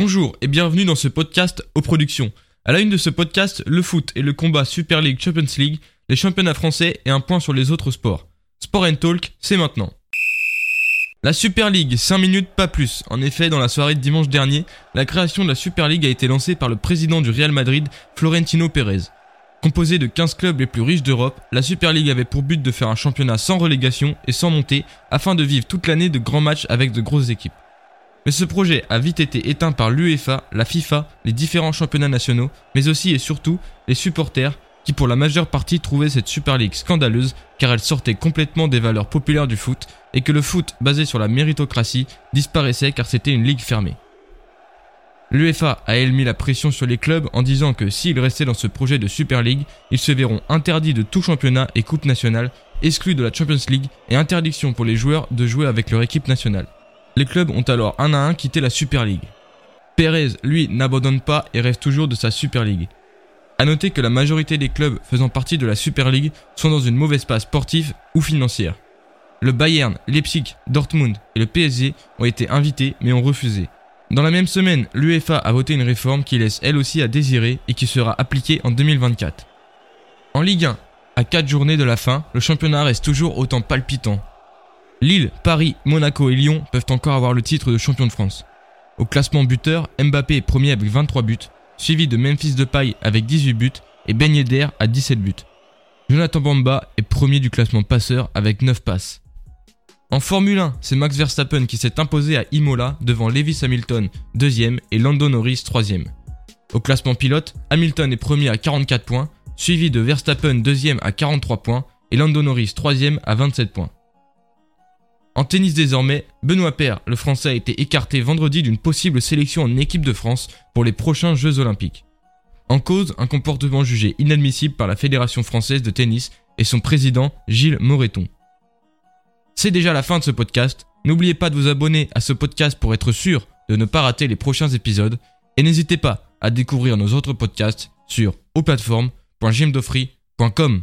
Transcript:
Bonjour et bienvenue dans ce podcast aux productions. À la une de ce podcast, le foot et le combat Super League Champions League, les championnats français et un point sur les autres sports. Sport and Talk, c'est maintenant. La Super League, 5 minutes pas plus. En effet, dans la soirée de dimanche dernier, la création de la Super League a été lancée par le président du Real Madrid, Florentino Pérez. Composée de 15 clubs les plus riches d'Europe, la Super League avait pour but de faire un championnat sans relégation et sans montée afin de vivre toute l'année de grands matchs avec de grosses équipes. Mais ce projet a vite été éteint par l'UEFA, la FIFA, les différents championnats nationaux, mais aussi et surtout les supporters qui pour la majeure partie trouvaient cette Super League scandaleuse car elle sortait complètement des valeurs populaires du foot et que le foot basé sur la méritocratie disparaissait car c'était une ligue fermée. L'UEFA a elle mis la pression sur les clubs en disant que s'ils restaient dans ce projet de Super League, ils se verront interdits de tout championnat et coupe nationale, exclus de la Champions League et interdiction pour les joueurs de jouer avec leur équipe nationale. Les clubs ont alors un à un quitté la Super League. Pérez, lui, n'abandonne pas et reste toujours de sa Super League. A noter que la majorité des clubs faisant partie de la Super League sont dans une mauvaise passe sportive ou financière. Le Bayern, Leipzig, Dortmund et le PSG ont été invités mais ont refusé. Dans la même semaine, l'UEFA a voté une réforme qui laisse elle aussi à désirer et qui sera appliquée en 2024. En Ligue 1, à 4 journées de la fin, le championnat reste toujours autant palpitant. Lille, Paris, Monaco et Lyon peuvent encore avoir le titre de champion de France. Au classement buteur, Mbappé est premier avec 23 buts, suivi de Memphis Depay avec 18 buts et Ben Yedder à 17 buts. Jonathan Bamba est premier du classement passeur avec 9 passes. En Formule 1, c'est Max Verstappen qui s'est imposé à Imola devant Lewis Hamilton, deuxième, et Lando Norris, troisième. Au classement pilote, Hamilton est premier à 44 points, suivi de Verstappen deuxième à 43 points et Lando Norris troisième à 27 points. En tennis désormais, Benoît Paire, le français, a été écarté vendredi d'une possible sélection en équipe de France pour les prochains Jeux olympiques. En cause, un comportement jugé inadmissible par la Fédération française de tennis et son président Gilles Moreton. C'est déjà la fin de ce podcast. N'oubliez pas de vous abonner à ce podcast pour être sûr de ne pas rater les prochains épisodes. Et n'hésitez pas à découvrir nos autres podcasts sur auplateforme.gmdofree.com.